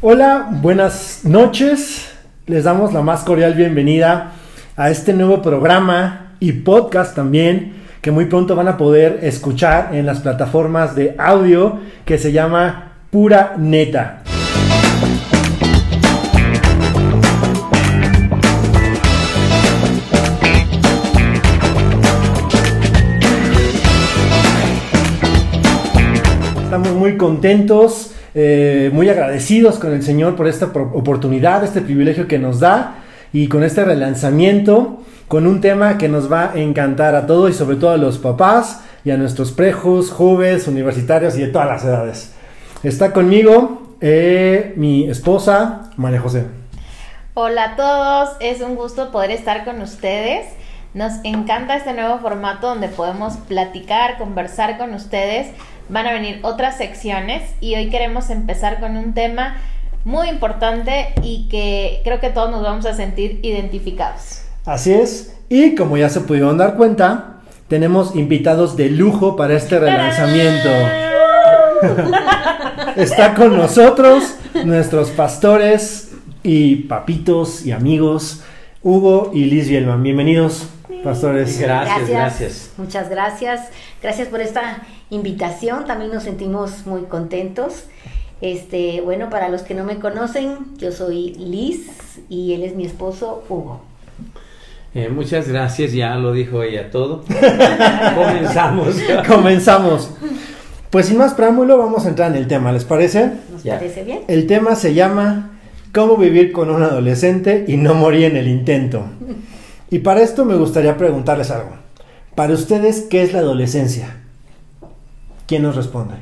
Hola, buenas noches. Les damos la más cordial bienvenida a este nuevo programa y podcast también que muy pronto van a poder escuchar en las plataformas de audio que se llama Pura Neta. Estamos muy contentos, eh, muy agradecidos con el Señor por esta oportunidad, este privilegio que nos da y con este relanzamiento con un tema que nos va a encantar a todos y sobre todo a los papás y a nuestros prejos, jóvenes, universitarios y de todas las edades. Está conmigo eh, mi esposa, María José. Hola a todos, es un gusto poder estar con ustedes. Nos encanta este nuevo formato donde podemos platicar, conversar con ustedes. Van a venir otras secciones y hoy queremos empezar con un tema muy importante y que creo que todos nos vamos a sentir identificados. Así es, y como ya se pudieron dar cuenta, tenemos invitados de lujo para este relanzamiento. Está con nosotros nuestros pastores y papitos y amigos, Hugo y Liz Bielman. Bienvenidos, pastores. Gracias, gracias. Muchas gracias. Gracias por esta invitación. También nos sentimos muy contentos. Este, bueno, para los que no me conocen, yo soy Liz y él es mi esposo Hugo. Eh, muchas gracias, ya lo dijo ella todo. Comenzamos. Comenzamos. Pues sin más preámbulo, vamos a entrar en el tema, ¿les parece? ¿Nos Ya. parece bien? El tema se llama ¿Cómo vivir con un adolescente y no morir en el intento? Y para esto me gustaría preguntarles algo. Para ustedes, ¿qué es la adolescencia? ¿Quién nos responde?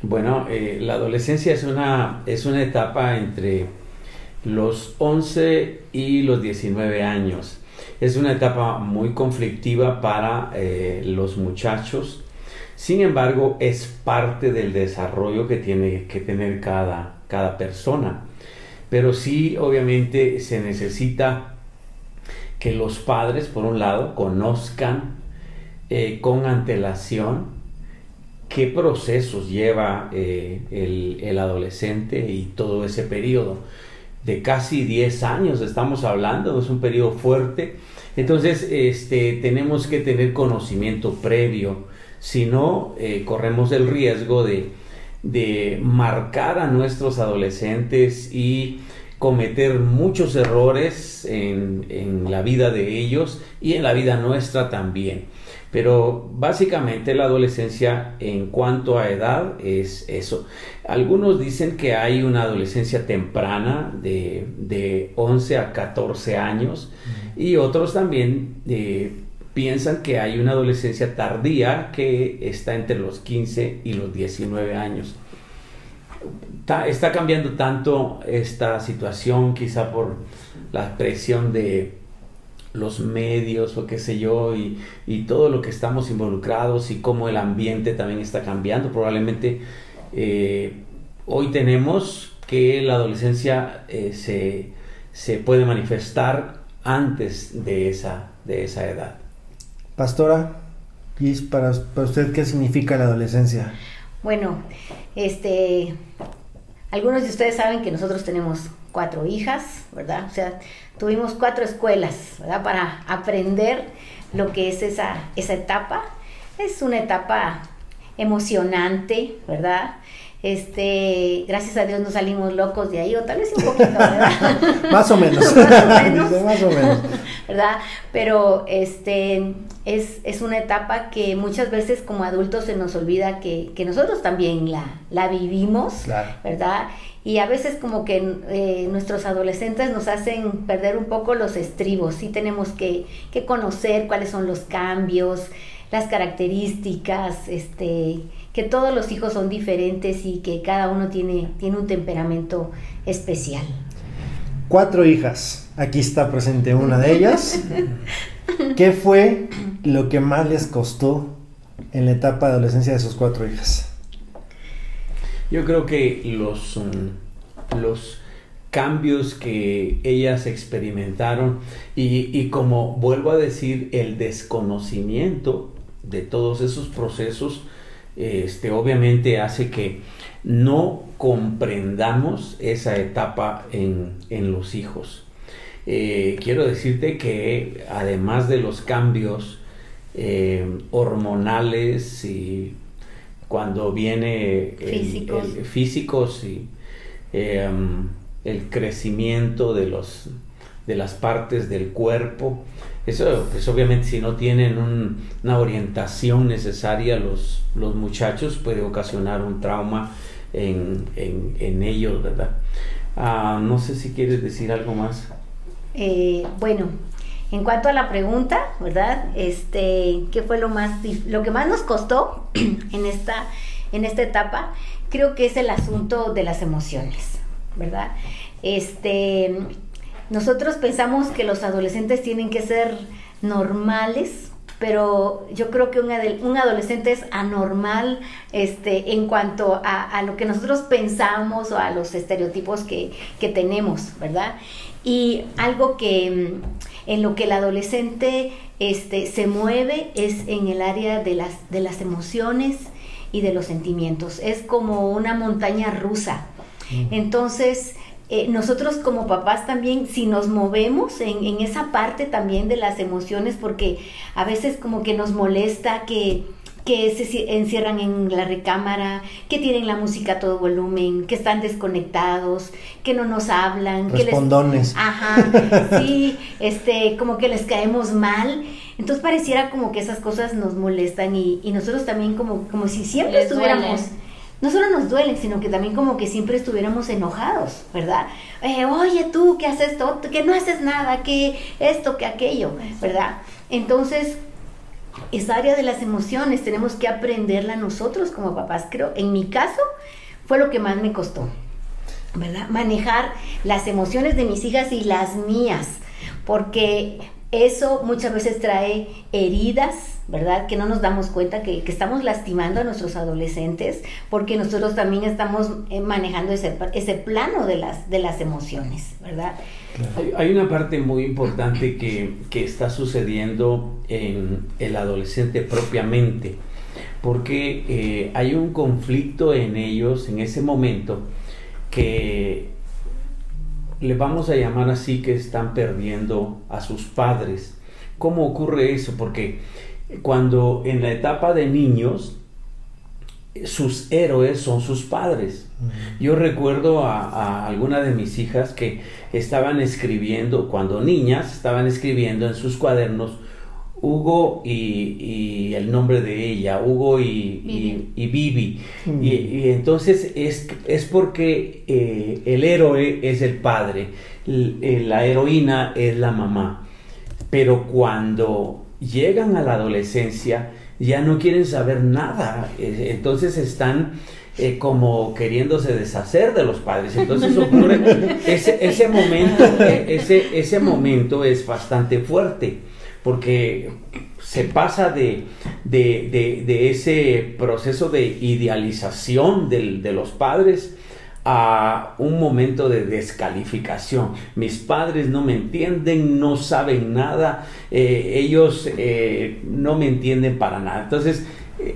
Bueno, eh, la adolescencia es una, es una etapa entre los 11 y los 19 años. Es una etapa muy conflictiva para eh, los muchachos. Sin embargo, es parte del desarrollo que tiene que tener cada, cada persona. Pero sí, obviamente, se necesita que los padres, por un lado, conozcan eh, con antelación qué procesos lleva eh, el, adolescente y todo ese periodo. De casi 10 años estamos hablando, es un periodo fuerte. Entonces, este, tenemos que tener conocimiento previo, si no, eh, corremos el riesgo de, de marcar a nuestros adolescentes y cometer muchos errores en, en la vida de ellos y en la vida nuestra también. Pero básicamente la adolescencia en cuanto a edad es eso. Algunos dicen que hay una adolescencia temprana de, de 11 a 14 años y otros también eh, piensan que hay una adolescencia tardía que está entre los 15 y los 19 años. Está cambiando tanto esta situación quizá por la presión de los medios o qué sé yo y, y todo lo que estamos involucrados y cómo el ambiente también está cambiando. Probablemente eh, hoy tenemos que la adolescencia eh, se, se puede manifestar antes de esa, de esa edad. Pastora, para, para usted, ¿qué significa la adolescencia? Bueno, este, algunos de ustedes saben que nosotros tenemos cuatro hijas, ¿verdad? O sea, tuvimos cuatro escuelas, ¿verdad? Para aprender lo que es esa, esa etapa. Es una etapa emocionante, ¿verdad? Este, gracias a Dios no salimos locos de ahí, o tal vez un poquito, ¿verdad? Más o menos. Más o menos. Dice, más o menos. ¿verdad? Pero este es, es una etapa que muchas veces como adultos se nos olvida que, que nosotros también la, la vivimos, Claro. ¿verdad? Y a veces como que eh, nuestros adolescentes nos hacen perder un poco los estribos, sí tenemos que, que conocer cuáles son los cambios, las características, este, que todos los hijos son diferentes y que cada uno tiene, tiene un temperamento especial. Cuatro hijas. Aquí está presente una de ellas. ¿Qué fue lo que más les costó en la etapa de adolescencia de sus cuatro hijas? Yo creo que los, mm, los cambios que ellas experimentaron y, y como vuelvo a decir, el desconocimiento de todos esos procesos este, obviamente hace que no comprendamos esa etapa en, los hijos. Eh, quiero decirte que además de los cambios eh, hormonales y cuando viene físicos, y em, el crecimiento de los de las partes del cuerpo eso pues obviamente si no tienen una orientación necesaria los, los muchachos puede ocasionar un trauma en, en, ellos verdad ah, no sé si quieres decir algo más eh, bueno en cuanto a la pregunta, ¿verdad? Este, ¿qué fue lo más lo que más nos costó en esta en esta etapa? Creo que es el asunto de las emociones, ¿verdad? Este, nosotros pensamos que los adolescentes tienen que ser normales, pero yo creo que un, un adolescente es anormal este, en cuanto a, lo que nosotros pensamos o a los estereotipos que, que tenemos, ¿verdad? Y algo que en lo que el adolescente este, se mueve es en el área de las, de las emociones y de los sentimientos. Es como una montaña rusa. Mm. Entonces, eh, nosotros como papás también, si nos movemos en, en, esa parte también de las emociones, porque a veces como que nos molesta que que se encierran en la recámara, que tienen la música a todo volumen, que están desconectados, que no nos hablan, Respondones. que les ajá, sí, este, como que les caemos mal. Entonces pareciera como que esas cosas nos molestan y, y nosotros también como, como si siempre estuviéramos no solo nos duelen, sino que también como que siempre estuviéramos enojados, ¿verdad? Eh, oye tú, ¿qué haces esto? Que no haces nada, que esto, que aquello, ¿verdad? Entonces, esa área de las emociones tenemos que aprenderla nosotros como papás. Creo, en mi caso, fue lo que más me costó, ¿verdad? Manejar las emociones de mis hijas y las mías, porque eso muchas veces trae heridas, ¿verdad? Que no nos damos cuenta que, estamos lastimando a nuestros adolescentes porque nosotros también estamos eh, manejando ese, plano de las, emociones, ¿verdad? Hay, una parte muy importante que, que, está sucediendo en el adolescente propiamente, porque eh, hay un conflicto en ellos en ese momento que le vamos a llamar así que están perdiendo a sus padres. ¿Cómo ocurre eso? Porque cuando en la etapa de niños sus héroes son sus padres. Yo recuerdo a, a alguna de mis hijas que estaban escribiendo, cuando niñas, estaban escribiendo en sus cuadernos Hugo y, el nombre de ella, Hugo y, y, Vivi. Y, entonces es, es porque eh, el héroe es el padre, eh, la heroína es la mamá. Pero cuando llegan a la adolescencia, ya no quieren saber nada. Entonces están como queriéndose deshacer de los padres. Entonces ocurre ese, ese momento, ese, ese momento es bastante fuerte porque se pasa de, ese proceso de idealización de los padres a un momento de descalificación. Mis padres no me entienden, no saben nada, eh, ellos eh, no me entienden para nada. Entonces,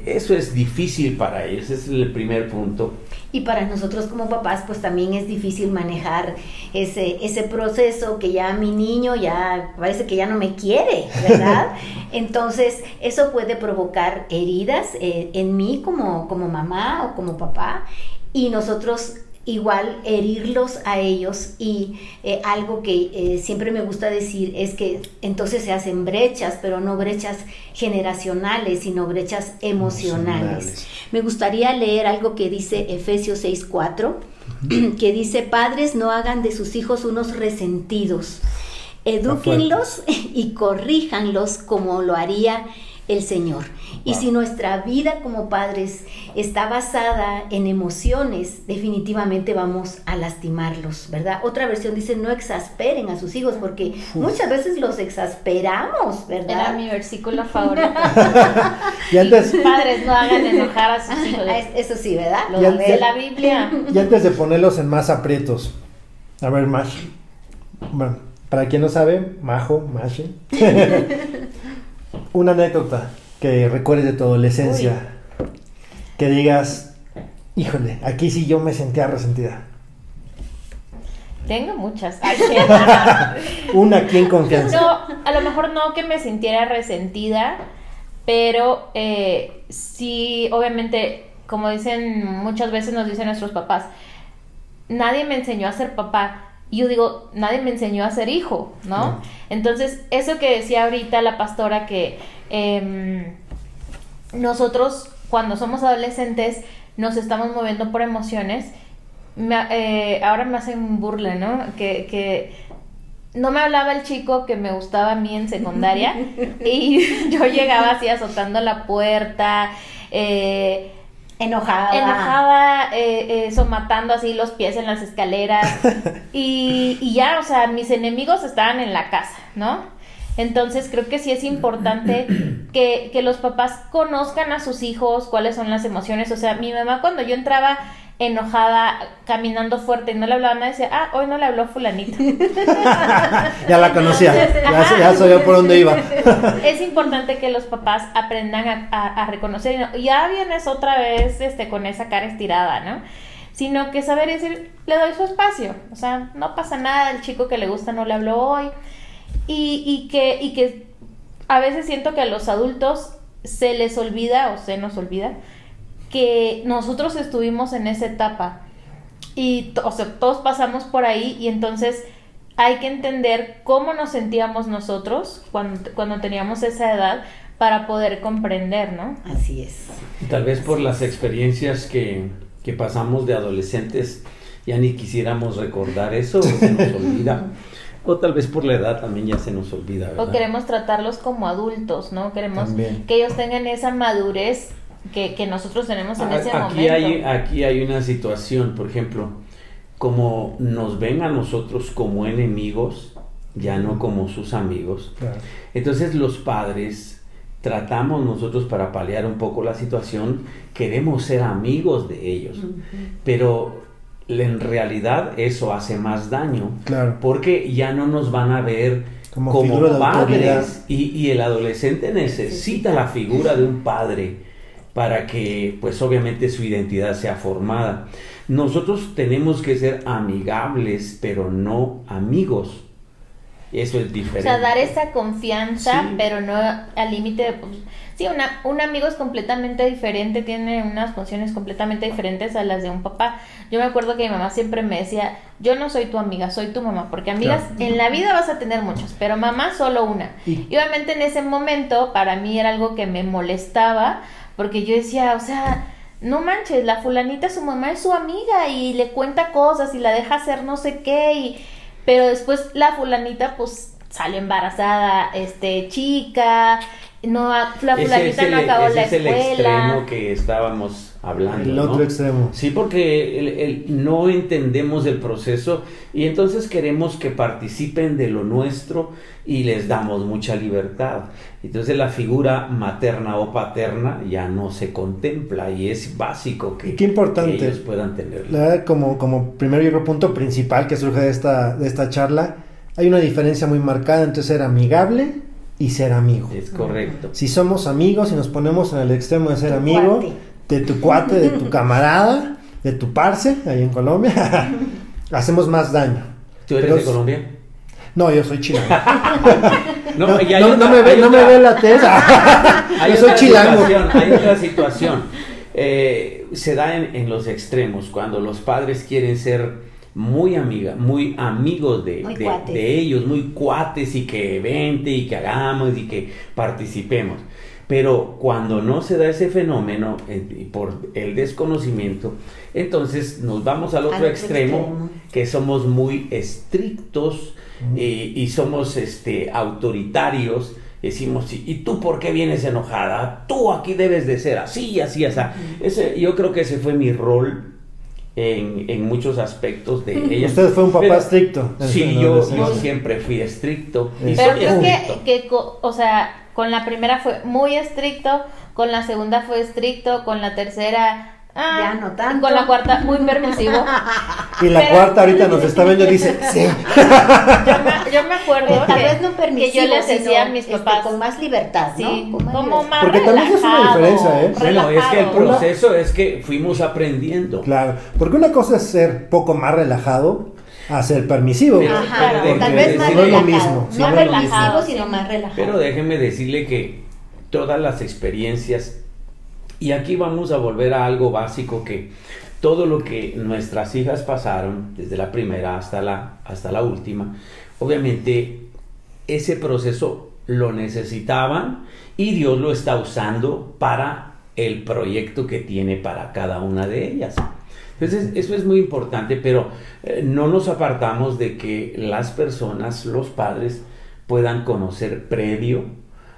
eso es difícil para ellos, ese es el primer punto. Y para nosotros como papás, pues también es difícil manejar ese, ese proceso que ya mi niño ya parece que ya no me quiere, ¿verdad? Entonces, eso puede provocar heridas eh, en mí como, como mamá o como papá. Y nosotros igual herirlos a ellos y eh, algo que eh, siempre me gusta decir es que entonces se hacen brechas, pero no brechas generacionales, sino brechas emocionales. Me gustaría leer algo que dice Efesios 6:4, que dice, padres no hagan de sus hijos unos resentidos, edúquenlos y corríjanlos como lo haría el Señor. Y si nuestra vida como padres está basada en emociones, definitivamente vamos a lastimarlos, ¿verdad? Otra versión dice, no exasperen a sus hijos, porque muchas veces los exasperamos, ¿verdad? Era mi versículo favorito. y antes... padres no hagan enojar a sus hijos. Ah, eso sí, ¿verdad? Lo de la Biblia. Y antes de ponerlos en más aprietos, a ver, Mash. Bueno, para quien no sabe, Majo, Mashi. Una anécdota que recuerdes de tu adolescencia. que digas, híjole, aquí sí yo me sentía resentida. Tengo muchas. Una aquí en confianza. No, a lo mejor no que me sintiera resentida, pero eh, sí, obviamente, como dicen muchas veces nos dicen nuestros papás, nadie me enseñó a ser papá. Y yo digo, nadie me enseñó a ser hijo, ¿no? Entonces, eso que decía ahorita la pastora, que em, nosotros cuando somos adolescentes nos estamos moviendo por emociones, eh, ahora me hacen burla, ¿no? Que, que no me hablaba el chico que me gustaba a mí en secundaria y yo llegaba así azotando la puerta, eh, enojada, enojada, eh, eso matando así los pies en las escaleras y, y ya, o sea, mis enemigos estaban en la casa, ¿no? Entonces creo que sí es importante que, que, los papás conozcan a sus hijos cuáles son las emociones. O sea, mi mamá cuando yo entraba enojada, caminando fuerte y no le hablaba nada, decía, ah, hoy no le habló fulanito. ya la conocía, ya, sabía por dónde iba. es importante que los papás aprendan a, reconocer, y ya vienes otra vez este, con esa cara estirada, ¿no? Sino que saber decir, le doy su espacio, o sea, no pasa nada, el chico que le gusta no le habló hoy, y, y, que, y que a veces siento que a los adultos se les olvida o se nos olvida que nosotros estuvimos en esa etapa y o sea, todos pasamos por ahí y entonces hay que entender cómo nos sentíamos nosotros cuando, cuando teníamos esa edad para poder comprender, ¿no? Así es. Tal vez por las experiencias que, que pasamos de adolescentes ya ni quisiéramos recordar eso, se nos olvida. O tal vez por la edad también ya se nos olvida. ¿verdad? O queremos tratarlos como adultos, ¿no? Queremos que ellos tengan esa madurez que, que nosotros tenemos en ese aquí momento. Hay, aquí hay una situación, por ejemplo, como nos ven a nosotros como enemigos, ya no como sus amigos. Entonces los padres tratamos nosotros para paliar un poco la situación, queremos ser amigos de ellos, pero en realidad eso hace más daño. Claro. Porque ya no nos van a ver como, padres. Y, y, el adolescente necesita la figura de un padre para que, pues obviamente, su identidad sea formada. Nosotros tenemos que ser amigables, pero no amigos. Eso es diferente. O sea, dar esa confianza, pero no al límite de... Sí, una, un amigo es completamente diferente, tiene unas funciones completamente diferentes a las de un papá. Yo me acuerdo que mi mamá siempre me decía, yo no soy tu amiga, soy tu mamá, porque amigas en la vida vas a tener muchas, pero mamá solo una. Y obviamente en ese momento para mí era algo que me molestaba, porque yo decía, o sea no manches, la fulanita, su mamá es su amiga y le cuenta cosas y la deja hacer no sé qué y pero después la fulanita pues salió embarazada, este, chica, no, la fulanita no acabó la escuela. Es el extremo que estábamos hablando. El otro extremo. Sí, porque el, no entendemos el proceso y entonces queremos que participen de lo nuestro y les damos mucha libertad. Entonces la figura materna o paterna ya no se contempla y es básico que, Qué importante. ellos puedan tener. La verdad, como, como primer y punto principal que surge de esta, de esta charla, hay una diferencia muy marcada entre ser amigable y ser amigo. Es correcto. Si somos amigos y nos ponemos en el extremo de ser amigo, de tu cuate, de tu camarada, de tu parce, ahí en Colombia, hacemos más daño. ¿Tú eres de Colombia? No, yo soy chilango. no, no, me ve, no me ve la tesa. yo soy chilango. Hay otra situación. Eh, se da en, en, los extremos, cuando los padres quieren ser muy amiga, muy amigos de, de, ellos, muy cuates y que vente y que hagamos y que participemos. Pero cuando no se da ese fenómeno eh, por el desconocimiento, entonces nos vamos al otro, extremo, que somos muy estrictos eh, y somos este, autoritarios. Decimos, ¿y tú por qué vienes enojada? Tú aquí debes de ser así, así, así. Ese, yo creo que ese fue mi rol en, muchos aspectos de ella. Usted fue un papá estricto. Sí, yo, siempre fui estricto. Pero creo que, que, o sea, con la primera fue muy estricto, con la segunda fue estricto, con la tercera Ah, ya no tanto. Con la cuarta, muy permisivo. Y la Pero- cuarta ahorita nos está viendo y dice, sí. Yo me, yo me acuerdo Tal que, vez no permisivo, que yo les sino, decía a mis este, papás. con más libertad, ¿no? Sí, Con más como libertad. más Porque también es una relajado, diferencia, ¿eh? Bueno, es que el relajado. proceso es que fuimos aprendiendo. Claro, porque una cosa es ser poco más relajado a ser permisivo. Pero- Ajá, pero tal vez más no lo relajado. mismo. No no relajado, sino más relajado. Pero déjenme decirle que todas las experiencias, y aquí vamos a volver a algo básico que todo lo que nuestras hijas pasaron, desde la primera hasta la, hasta la última, obviamente ese proceso lo necesitaban y Dios lo está usando para el proyecto que tiene para cada una de ellas. Entonces, eso es muy importante, pero eh, no nos apartamos de que las personas, los padres, puedan conocer previo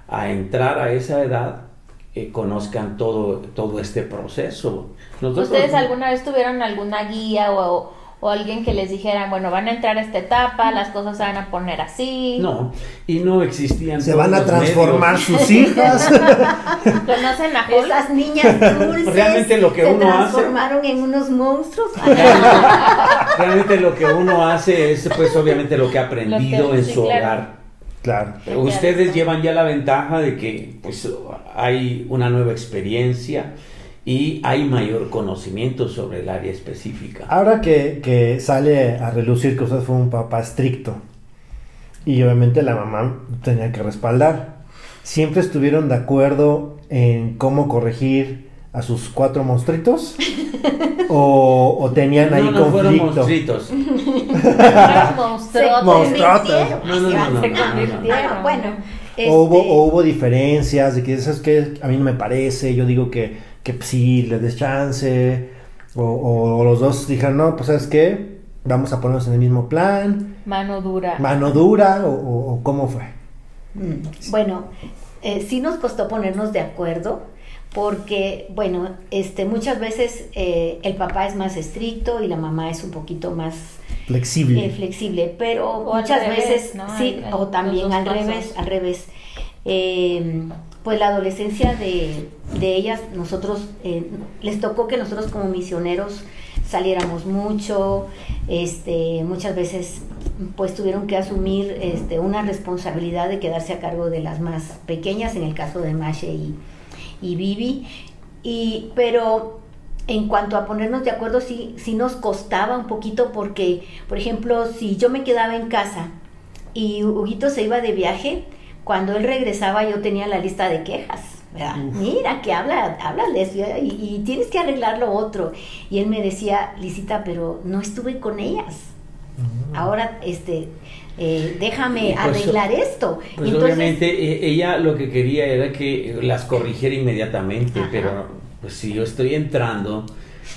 a entrar a esa edad, eh, conozcan todo, todo este proceso. Nosotros- ¿Ustedes alguna vez tuvieron alguna guía o, o alguien que les dijera, bueno, van a entrar a esta etapa, las cosas se van a poner así? No, y no existían. Se van a transformar medios. sus hijas. ¿Conocen a? Esas niñas dulces Realmente lo que se uno hace- transformaron en unos monstruos. Realmente lo que uno hace es, pues, obviamente lo que ha aprendido Lo que- en sí, su claro. hogar. Claro. Ustedes llevan ya la ventaja de que pues, hay una nueva experiencia y hay mayor conocimiento sobre el área específica. Ahora que, que sale a relucir que usted fue un papá estricto y obviamente la mamá tenía que respaldar, ¿siempre estuvieron de acuerdo en cómo corregir a sus cuatro monstruitos? ¿O, o tenían ahí no, no fueron conflicto? monstruitos. Fueron. Monstruotes. No, no, no, no, Se no, no, no. convirtieron. Bueno, ¿O, hubo, este, o hubo diferencias de que eso es que a mí no me parece, yo digo que, que sí, le des chance, o, o- o los dos dijeron, no, pues sabes qué, vamos a ponernos en el mismo plan, Mano dura. mano dura, o, o- o cómo fue. Mm, Bueno, eh, sí nos costó ponernos de acuerdo porque, bueno, este, muchas veces eh, el papá es más estricto y la mamá es un poquito más Flexible. eh, flexible, pero O muchas revés, veces, ¿no? sí, o también al revés, al revés. Eh, pues la adolescencia de, de ellas, nosotros, eh, les tocó que nosotros como misioneros saliéramos mucho, este, muchas veces pues tuvieron que asumir este, una responsabilidad de quedarse a cargo de las más pequeñas, en el caso de Mashe y, y Vivi, y, pero en cuanto a ponernos de acuerdo, sí, sí nos costaba un poquito porque, por ejemplo, si yo me quedaba en casa y Huguito se iba de viaje, cuando él regresaba yo tenía la lista de quejas. ¿verdad? Mira, que habla, eso y, y tienes que arreglar lo otro. Y él me decía, Lisita, pero no estuve con ellas. Ahora, este, eh, déjame Pues, arreglar esto. Pues entonces- obviamente e- ella lo que quería era que las corrigiera inmediatamente, Ajá. pero pues si yo estoy entrando,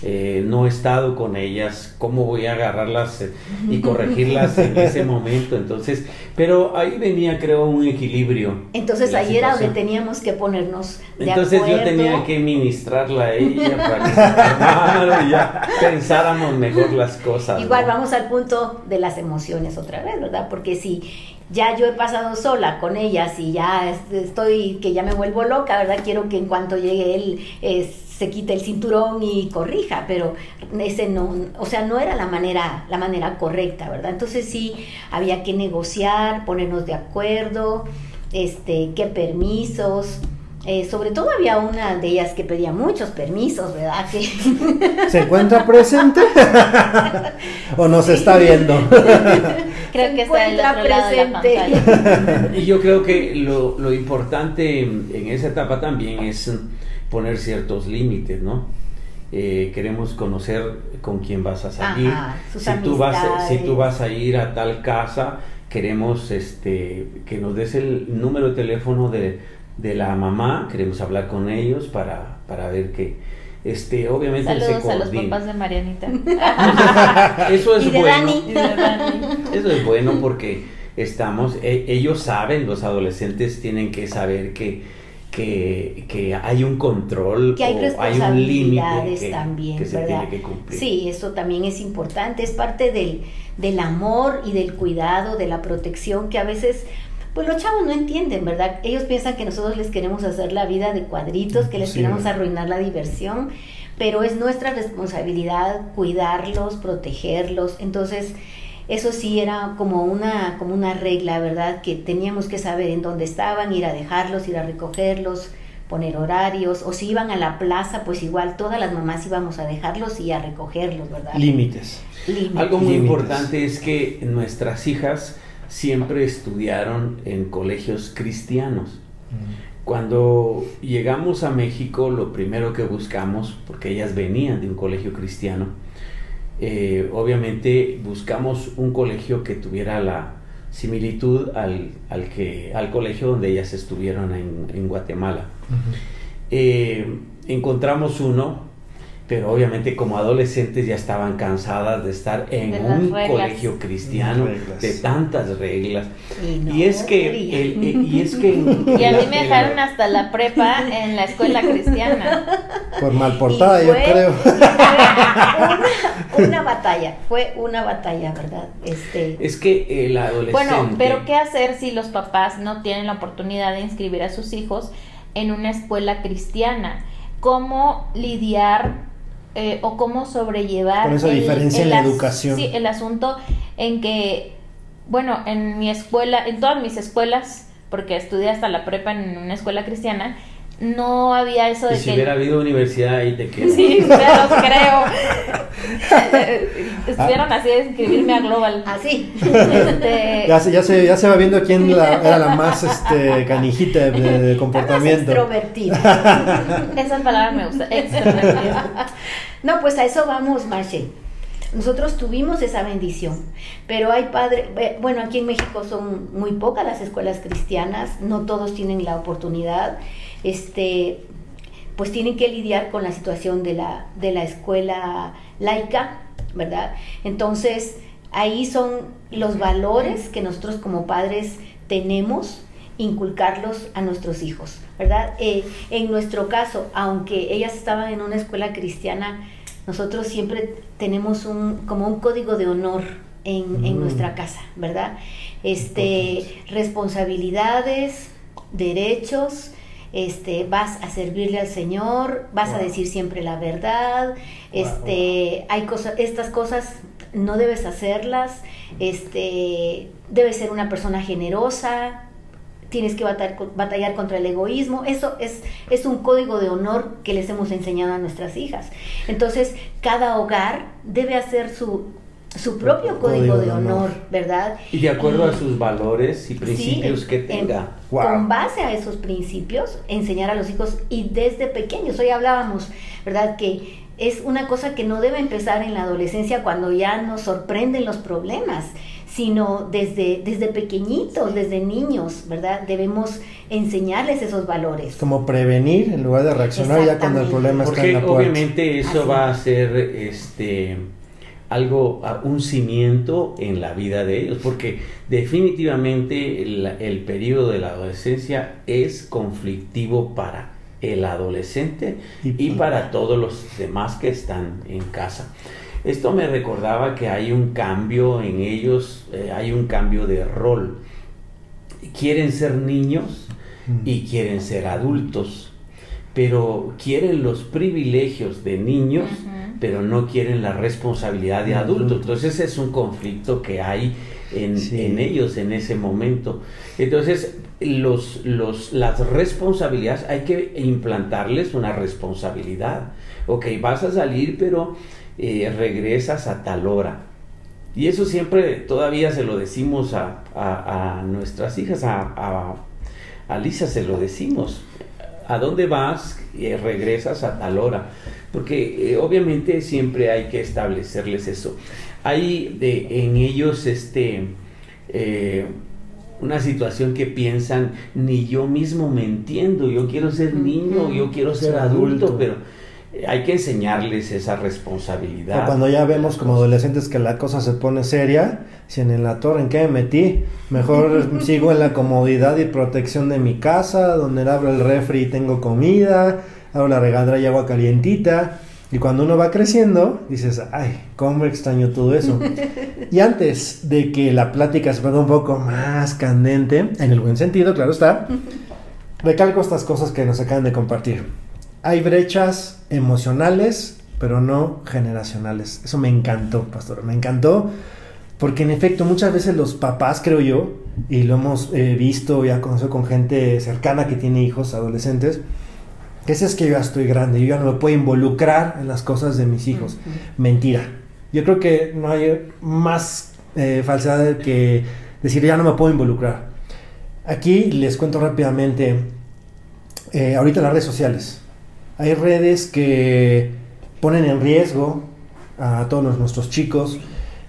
eh, no he estado con ellas, ¿cómo voy a agarrarlas eh, y corregirlas en ese momento? Entonces, pero ahí venía creo un equilibrio. Entonces ahí era donde teníamos que ponernos de Entonces acuerdo. yo tenía que ministrarla a ella para que se y ya pensáramos mejor las cosas. Igual ¿no? vamos al punto de las emociones otra vez, ¿verdad? Porque si ya yo he pasado sola con ellas y ya est- estoy, que ya me vuelvo loca, ¿verdad? Quiero que en cuanto llegue él eh, se quite el cinturón y corrija, pero ese no, o sea, no era la manera, la manera correcta, ¿verdad? Entonces sí había que negociar, ponernos de acuerdo, este, qué permisos. eh, sobre todo había una de ellas que pedía muchos permisos, ¿verdad? Que, ¿Se encuentra presente? ¿O nos está viendo? Creo Se que está del encuentra otro lado de la presente. pantalla. Y yo creo que lo, lo importante en esa etapa también es poner ciertos límites, ¿no? Eh, queremos conocer con quién vas a salir. Ajá, si, tú vas, a- si tú vas a ir a tal casa, queremos este, que nos des el número de teléfono de, de la mamá, queremos hablar con ellos para, para ver que, este, obviamente él se Saludos a los papás de Marianita. Eso es Y de bueno. Dani. Y de Dani. Eso es bueno porque estamos, e- ellos saben, los adolescentes tienen que saber que, que, que hay un control que hay o hay un responsabilidades límite que, también, que se ¿verdad? tiene que cumplir. Sí, eso también es importante, es parte del, del amor y del cuidado, de la protección que a veces, pues los chavos no entienden, ¿verdad? Ellos piensan que nosotros les queremos hacer la vida de cuadritos, que les Sí, queremos arruinar la diversión, pero es nuestra responsabilidad cuidarlos, protegerlos. Entonces, eso sí era como una, como una regla, ¿verdad? Que teníamos que saber en dónde estaban, ir a dejarlos, ir a recogerlos, poner horarios, o si iban a la plaza, pues igual todas las mamás íbamos a dejarlos y a recogerlos, ¿verdad? Límites. Algo muy Límites. importante es que nuestras hijas siempre estudiaron en colegios cristianos. Cuando llegamos a México, lo primero que buscamos, porque ellas venían de un colegio cristiano, eh, obviamente buscamos un colegio que tuviera la similitud al, al que, al colegio donde ellas estuvieron en, en Guatemala. Eh, encontramos uno, pero obviamente como adolescentes ya estaban cansadas de estar en De un reglas. colegio cristiano, Reglas. de tantas reglas. Y, no Y es que, el- el- y es que Y a mí me dejaron hasta la prepa en la escuela cristiana. Por mal portada, yo fue- creo. Una, una batalla, fue una batalla, ¿verdad? Este, Es que el adolescente. Bueno, pero ¿qué hacer si los papás no tienen la oportunidad de inscribir a sus hijos en una escuela cristiana? ¿Cómo lidiar eh, o cómo sobrellevar Con esa diferencia en la educación. Sí, el asunto en que, bueno, en mi escuela, en todas mis escuelas, porque estudié hasta la prepa en una escuela cristiana, no había eso de Y si que... hubiera habido universidad ahí te quedas. Sí, se los creo. Estuvieron así de inscribirme a Global. así. Este, Ya se, ya, se, ya se va viendo quién la- era la más este, canijita de, de Más comportamiento. extrovertida. Esa palabra me gusta. No, pues a eso vamos, Marche. Nosotros tuvimos esa bendición, pero hay padres, eh, bueno, aquí en México son muy pocas las escuelas cristianas, no todos tienen la oportunidad, este, pues tienen que lidiar con la situación de la, de la escuela laica, ¿verdad? Entonces, ahí son los valores que nosotros como padres tenemos inculcarlos a nuestros hijos, ¿verdad? Eh, en nuestro caso, aunque ellas estaban en una escuela cristiana, nosotros siempre tenemos un como un código de honor en, en Mm. nuestra casa, ¿verdad? Este, responsabilidades, derechos, este, vas a servirle al Señor, vas a decir siempre la verdad, este, hay cosas, estas cosas no debes hacerlas, este, debes ser una persona generosa, tienes que batallar, batallar contra el egoísmo, eso es, es un código de honor que les hemos enseñado a nuestras hijas. Entonces, cada hogar debe hacer su, su propio código, de honor, ¿verdad? Y de acuerdo a sus valores y principios Sí, que en- tenga. Wow. Con base a esos principios, enseñar a los hijos y desde pequeños. Hoy hablábamos, ¿verdad? Que es una cosa que no debe empezar en la adolescencia cuando ya nos sorprenden los problemas, sino desde, desde pequeñitos, desde niños, ¿verdad? Debemos enseñarles esos valores. Como prevenir en lugar de reaccionar ya cuando el problema está en Porque la puerta. obviamente eso Así. va a ser este algo, a- un cimiento en la vida de ellos, porque definitivamente el, el periodo de la adolescencia es conflictivo para el adolescente Y- y para todos los demás que están en casa. Esto me recordaba que hay un cambio en ellos, eh, hay un cambio de rol. Quieren ser niños Mm. y quieren ser adultos, pero quieren los privilegios de niños. Pero no quieren la responsabilidad de adultos. Entonces es un conflicto que hay en, Sí. en ellos en ese momento. Entonces los, los, las responsabilidades, hay que implantarles una responsabilidad. Ok, vas a salir, pero eh, regresas a tal hora. Y eso siempre todavía se lo decimos a, a- a nuestras hijas, a, a, a Lisa se lo decimos. ¿A dónde vas? Eh, regresas a tal hora. Porque eh, obviamente siempre hay que establecerles eso. Hay de, en ellos este, eh, una situación que piensan, ni yo mismo me entiendo, yo quiero ser niño, yo quiero ser adulto, pero hay que enseñarles esa O responsabilidad. cuando ya vemos como adolescentes que la cosa se pone seria, dicen en la torre en qué me metí, mejor sigo en la comodidad y protección de mi casa, donde abro el refri y tengo comida, abro la regadera y agua calientita. Y cuando uno va creciendo, dices, ay, cómo extraño todo eso. y antes de que la plática se ponga un poco más candente, en el buen sentido, claro está, recalco estas cosas que nos acaban de compartir. Hay brechas emocionales, pero no generacionales. Eso me encantó, pastor, me encantó, porque en efecto muchas veces los papás, creo yo, y lo hemos eh, visto, ya conocido con gente cercana que tiene hijos, adolescentes, que es que yo ya estoy grande, yo ya no me puedo involucrar en las cosas de mis hijos. Mentira. Yo creo que no hay más eh, falsedad que decir ya no me puedo involucrar. Aquí les cuento rápidamente, eh, ahorita las redes sociales. Hay redes que ponen en riesgo a todos nuestros chicos,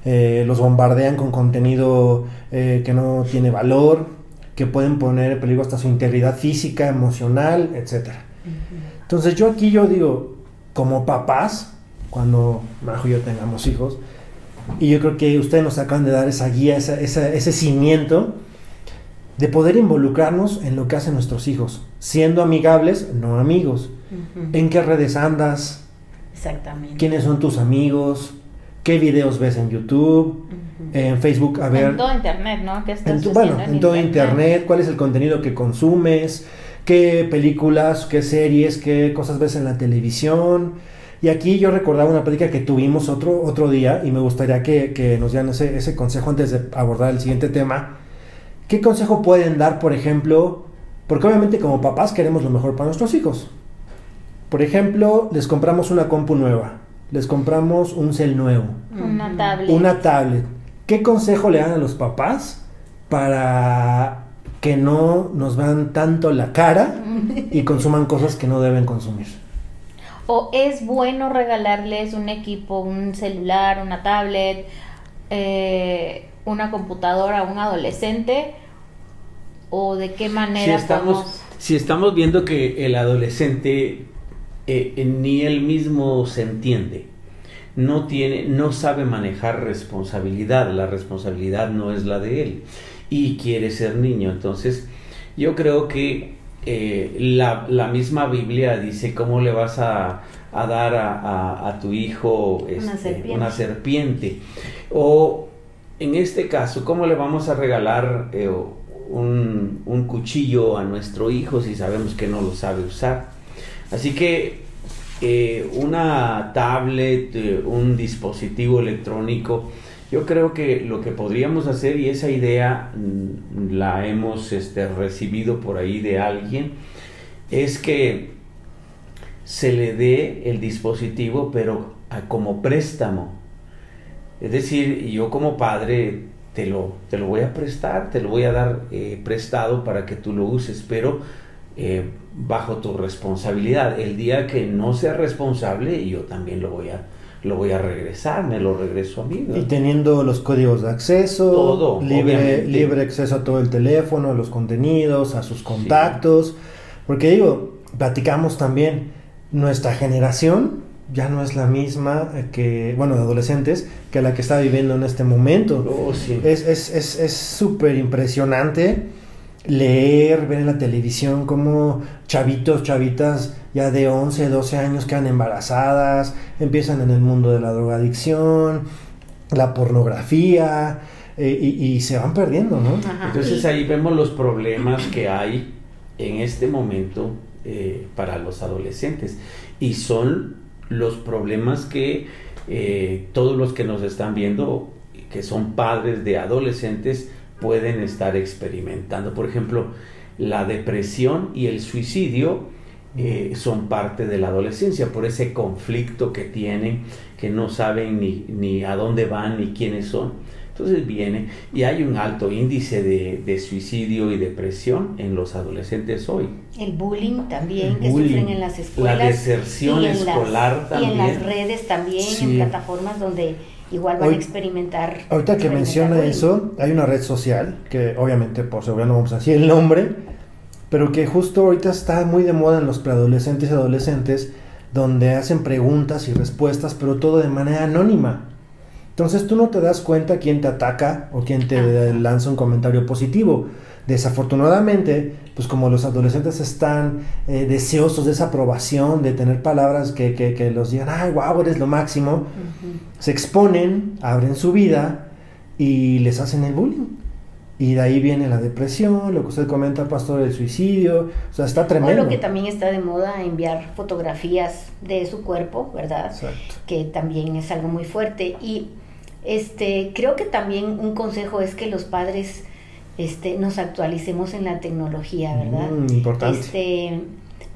eh, los bombardean con contenido que no tiene valor, que pueden poner en peligro hasta su integridad física, emocional, etcétera. Entonces yo aquí yo digo, como papás, cuando Majo y yo tengamos hijos, y yo creo que ustedes nos acaban de dar esa guía, ese cimiento de poder involucrarnos en lo que hacen nuestros hijos, siendo amigables, no amigos. ¿En qué redes andas? Exactamente. ¿Quiénes son tus amigos? ¿Qué videos ves en YouTube? En Facebook, a ver. En todo Internet, ¿no? en bueno, en, todo internet? ¿Cuál es el contenido que consumes? qué películas, qué series, qué cosas ves en la televisión. Y aquí yo recordaba una plática que tuvimos otro, otro día y me gustaría que, nos dieran ese, ese, consejo antes de abordar el siguiente tema. ¿Qué consejo pueden dar, por ejemplo? Porque obviamente como papás queremos lo mejor para nuestros hijos. Por ejemplo, les compramos una compu nueva, les compramos un cel nuevo. Una tablet. Una tablet. ¿Qué consejo le dan a los papás para que no nos vean tanto la cara y consuman cosas que no deben consumir. O es bueno regalarles un equipo, un celular, una tablet, eh, una computadora a un adolescente, o de qué manera si estamos, si estamos viendo que el adolescente eh, ni él mismo se entiende, no tiene, no sabe manejar responsabilidad, la responsabilidad no es la de él y quiere ser niño. Entonces, yo creo que eh, la, misma Biblia dice cómo le vas a, dar a, tu hijo este, una, serpiente. O en este caso, ¿cómo le vamos a regalar eh, un, un, cuchillo a nuestro hijo si sabemos que no lo sabe usar? Así que eh, una tablet, un dispositivo electrónico, yo creo que lo que podríamos hacer, y esa idea mm, la hemos este, recibido por ahí de alguien, es que se le dé el dispositivo, pero como préstamo. Es decir, yo como padre te lo, te lo voy a prestar, te lo voy a dar eh, prestado para que tú lo uses, pero eh, bajo tu responsabilidad. El día que no sea responsable, yo también lo voy a lo voy a regresar, me lo regreso a mí. Y teniendo los códigos de acceso, todo, libre, libre acceso a todo el teléfono, a los contenidos, a sus contactos. Porque digo, platicamos también, nuestra generación ya no es la misma que, bueno, de adolescentes, que la que está viviendo en este momento. Oh, es súper impresionante leer, ver en la televisión cómo chavitos, chavitas ya de 11, 12 años quedan embarazadas, empiezan en el mundo de la drogadicción, la pornografía, eh, y, se van perdiendo, ¿no? Entonces ahí vemos los problemas que hay en este momento eh, para los adolescentes. Y son los problemas que eh, todos los que nos están viendo, que son padres de adolescentes, pueden estar experimentando. Por ejemplo, la depresión y el suicidio eh, son parte de la adolescencia por ese conflicto que tienen, que no saben ni, ni a dónde van ni quiénes son. Entonces viene y hay un alto índice de, suicidio y depresión en los adolescentes hoy. El bullying también que sufren en las escuelas. La deserción escolar también. Y en las redes también, en plataformas donde igual van a experimentar. Ahorita que menciona eso, hay una red social, que obviamente por seguridad no vamos a decir el nombre, pero que justo ahorita está muy de moda en los preadolescentes y adolescentes, donde hacen preguntas y respuestas, pero todo de manera anónima. Entonces tú no te das cuenta quién te ataca o quién te lanza un comentario positivo. Desafortunadamente, pues como los adolescentes están eh, deseosos de esa aprobación, de tener palabras que, que, los digan, ay, wow, eres lo máximo, se exponen, abren su vida y les hacen el bullying. y de ahí viene la depresión, lo que usted comenta, pastor, el suicidio, o sea, está tremendo. O lo que también está de moda, enviar fotografías de su cuerpo, ¿verdad? Exacto. Que también es algo muy fuerte. Y este, creo que también un consejo es que los padres este, nos actualicemos en la tecnología, ¿verdad? Mm, importante. Este,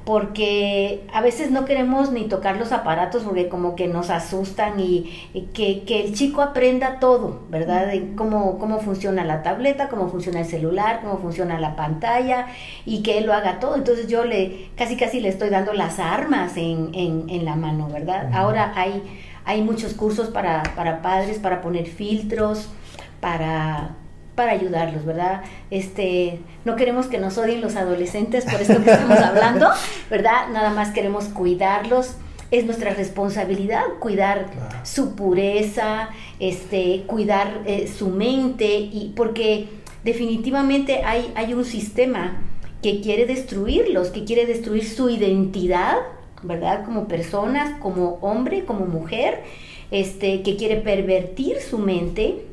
porque a veces no queremos ni tocar los aparatos porque como que nos asustan y, y que, que, el chico aprenda todo, ¿verdad? De cómo, cómo funciona la tableta, cómo funciona el celular, cómo funciona la pantalla y que él lo haga todo. Entonces yo le casi casi le estoy dando las armas en, en, en la mano, ¿verdad? Ahora hay, hay muchos cursos para, para padres, para poner filtros, para para ayudarlos, ¿verdad? Este, no queremos que nos odien los adolescentes por esto que estamos hablando, ¿verdad? Nada más queremos cuidarlos. Es nuestra responsabilidad cuidar claro. su pureza, este, cuidar eh, su mente, y porque definitivamente hay, hay un sistema que quiere destruirlos, que quiere destruir su identidad, ¿verdad? Como personas, como hombre, como mujer, este, que quiere pervertir su mente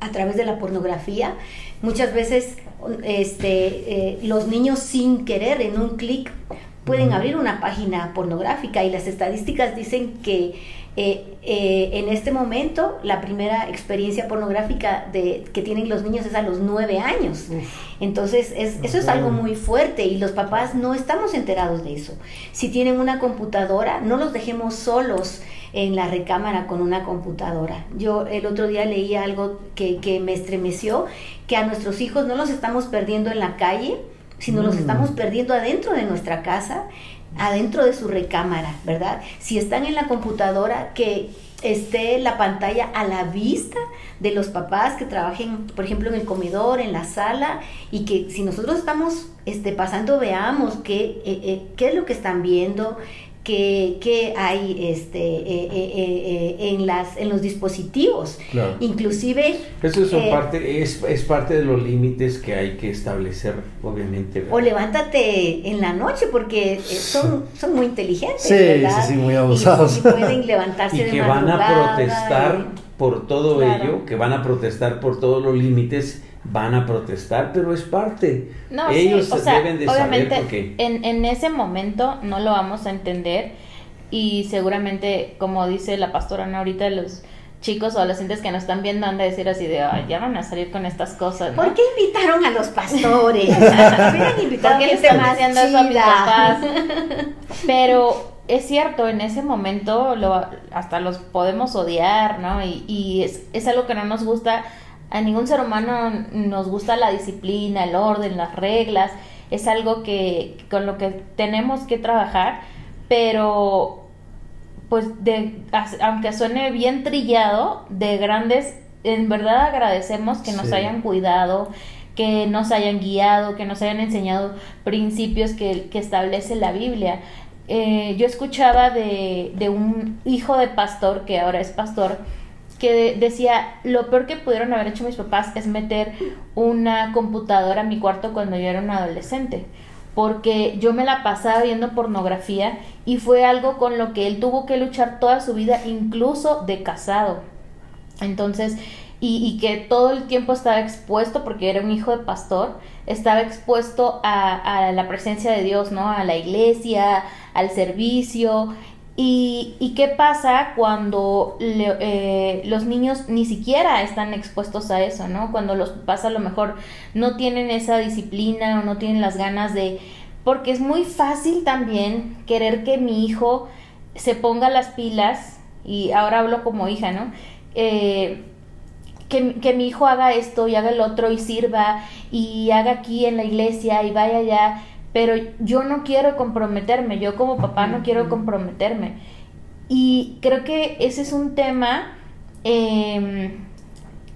a través de la pornografía. Muchas veces este, eh, los niños sin querer, en un clic, pueden abrir una página pornográfica y las estadísticas dicen que eh, eh, en este momento la primera experiencia pornográfica de, que tienen los niños es a los nueve años. Entonces, es, eso es algo muy fuerte y los papás no estamos enterados de eso. Si tienen una computadora, no los dejemos solos en la recámara con una computadora. Yo el otro día leí algo que, que me estremeció, que a nuestros hijos no los estamos perdiendo en la calle, sino mm. los estamos perdiendo adentro de nuestra casa, adentro de su recámara, ¿verdad? Si están en la computadora, que esté la pantalla a la vista de los papás que trabajen, por ejemplo, en el comedor, en la sala, y que si nosotros estamos este, pasando, veamos qué, eh, eh, qué es lo que están viendo, que, que, hay este, eh, eh, eh, en, las, en los dispositivos. Claro. Inclusive... Eso es, parte, es, es, parte de los límites que hay que establecer, obviamente. ¿verdad? O levántate en la noche porque son, son muy inteligentes. Sí, ¿verdad? sí, sí, muy abusados. Y, y pueden levantarse y de que van a protestar y... por todo claro. ello, que van a protestar por todos los límites van a protestar, pero es parte. No, Ellos sí, o sea, deben de obviamente saber por qué. En, en ese momento no lo vamos a entender y seguramente, como dice la pastora Ana ahorita, los chicos o adolescentes que nos están viendo han de decir así de, Ay, ya van a salir con estas cosas. ¿no? ¿Por qué invitaron a los pastores? ¿Por qué le están haciendo eso a mis papás? Pero es cierto, en ese momento lo, hasta los podemos odiar, ¿no? Y, y es, es algo que no nos gusta a ningún ser humano nos gusta la disciplina, el orden, las reglas, es algo que con lo que tenemos que trabajar, pero pues de, aunque suene bien trillado, de grandes, en verdad agradecemos que nos Sí. hayan cuidado, que nos hayan guiado, que nos hayan enseñado principios que, que establece la Biblia. Eh, yo escuchaba de, de un hijo de pastor, que ahora es pastor, que decía, lo peor que pudieron haber hecho mis papás es meter una computadora a mi cuarto cuando yo era un adolescente, porque yo me la pasaba viendo pornografía y fue algo con lo que él tuvo que luchar toda su vida, incluso de casado. Entonces, y, y que todo el tiempo estaba expuesto, porque era un hijo de pastor, estaba expuesto a, a la presencia de Dios, ¿no? A la iglesia, al servicio, ¿Y, ¿Y, qué pasa cuando eh, los niños ni siquiera están expuestos a eso, ¿no? Cuando los papás a lo mejor no tienen esa disciplina o no tienen las ganas de... Porque es muy fácil también querer que mi hijo se ponga las pilas, y ahora hablo como hija, ¿no? Eh, que, mi hijo haga esto y haga el otro y sirva y haga aquí en la iglesia y vaya allá pero yo no quiero comprometerme, yo como papá no quiero comprometerme. Y creo que ese es un tema eh,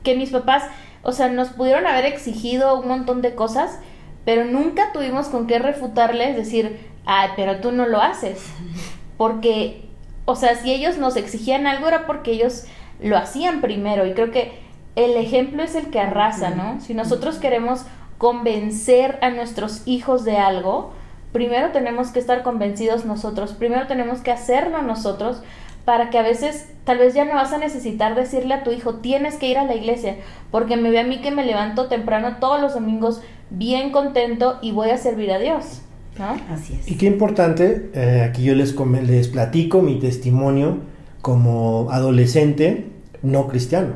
que mis papás, o sea, nos pudieron haber exigido un montón de cosas, pero nunca tuvimos con qué refutarles, decir, ay, pero tú no lo haces. Porque, o sea, si ellos nos exigían algo era porque ellos lo hacían primero. Y creo que el ejemplo es el que arrasa, ¿no? Si nosotros queremos convencer a nuestros hijos de algo, primero tenemos que estar convencidos nosotros, primero tenemos que hacerlo nosotros para que a veces tal vez ya no vas a necesitar decirle a tu hijo, tienes que ir a la iglesia, porque me ve a mí que me levanto temprano todos los domingos bien contento y voy a servir a Dios. ¿no? Así es. Y qué importante, eh, aquí yo les, les platico mi testimonio como adolescente no cristiano,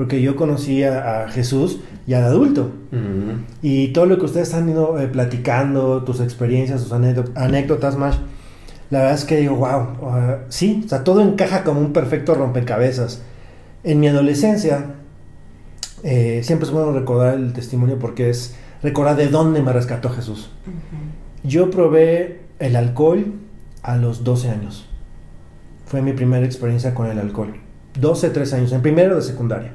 porque yo conocí a, a Jesús ya de adulto. Ujú. Y todo lo que ustedes han ido eh, platicando, tus experiencias, tus anécdot- anécdotas más, la verdad es que digo, wow, sí, o sea, todo encaja como un perfecto rompecabezas. En mi adolescencia, eh, siempre es bueno recordar el testimonio porque es recordar de dónde me rescató Jesús. Yo probé el alcohol a los 12 años. Fue mi primera experiencia con el alcohol. 12, 13 años, en primero de secundaria.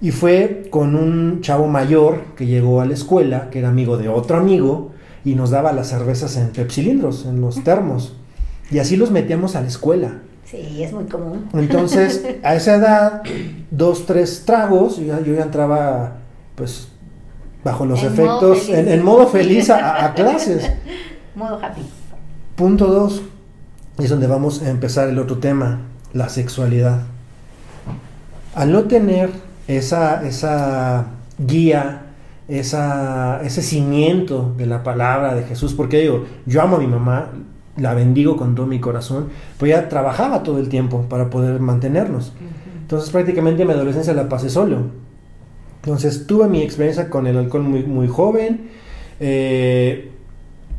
Y fue con un chavo mayor que llegó a la escuela, que era amigo de otro amigo, y nos daba las cervezas en pepsilindros, en los termos. Y así los metíamos a la escuela. Sí, es muy común. Entonces, a esa edad, dos, tres tragos, y ya- yo ya entraba, pues, bajo los En efectos, en modo feliz a, a clases. Modo happy. Punto dos, es donde vamos a empezar el otro tema, la sexualidad. Al no tener esa, esa guía, esa, ese cimiento de la palabra de Jesús, porque digo, yo amo a mi mamá, la bendigo con todo mi corazón, pero ella trabajaba todo el tiempo para poder mantenernos. Entonces prácticamente mi adolescencia la pasé solo. Entonces tuve mi experiencia con el alcohol muy, muy joven, eh,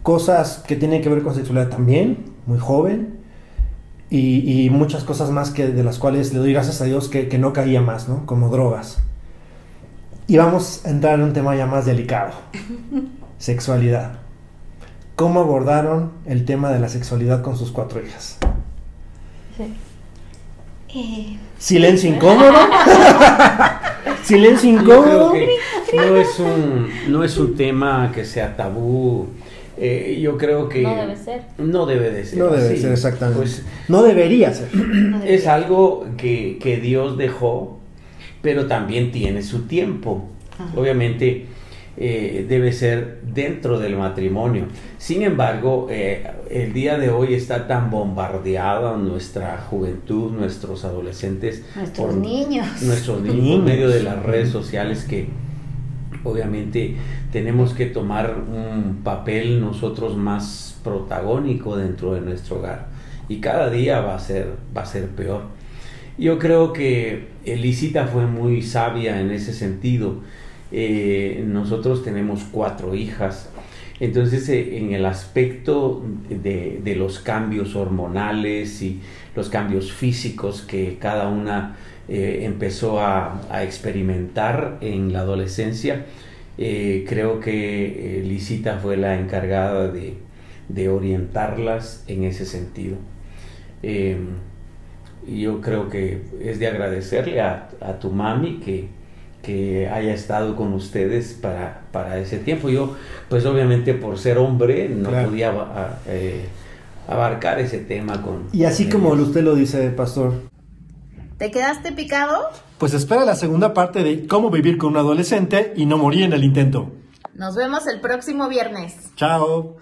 cosas que tienen que ver con sexualidad también, muy joven, y, y muchas cosas más que de las cuales le doy gracias a Dios que, que no caía más, ¿no? Como drogas. Y vamos a entrar en un tema ya más delicado, sexualidad. ¿Cómo abordaron el tema de la sexualidad con sus cuatro hijas? Sí. Eh, Silencio incómodo. Silencio incómodo. no es un, no es un tema que sea tabú. Eh, yo creo que No debe ser. no debe de ser. No debe así. ser exactamente. Pues no debería ser. no es algo que, que Dios dejó, pero también tiene su tiempo. Ajá. Obviamente eh, debe ser dentro del matrimonio. Sin embargo, eh, el día de hoy está tan bombardeada nuestra juventud, nuestros adolescentes, Nuestros por- niños. nuestros niños, Niños. por medio de las redes sociales que obviamente tenemos que tomar un papel nosotros más protagónico dentro de nuestro hogar. Y cada día va a ser va a ser peor. Yo creo que Elisita fue muy sabia en ese sentido. Eh, nosotros tenemos cuatro hijas. Entonces eh, en el aspecto de, de los cambios hormonales y los cambios físicos que cada una eh, empezó a, a experimentar en la adolescencia, eh, creo que eh, Lisita fue la encargada de, de orientarlas en ese sentido. Eh, y yo creo que es de agradecerle a, a tu mami que, que haya estado con ustedes para, para ese tiempo. Yo, pues obviamente por ser hombre, no Claro. podía a- eh, abarcar ese tema con... Y así con como ellos. usted lo dice, pastor, ¿Te quedaste picado? pues espera la segunda parte de cómo vivir con un adolescente y no morir en el intento. Nos vemos el próximo viernes. Chao.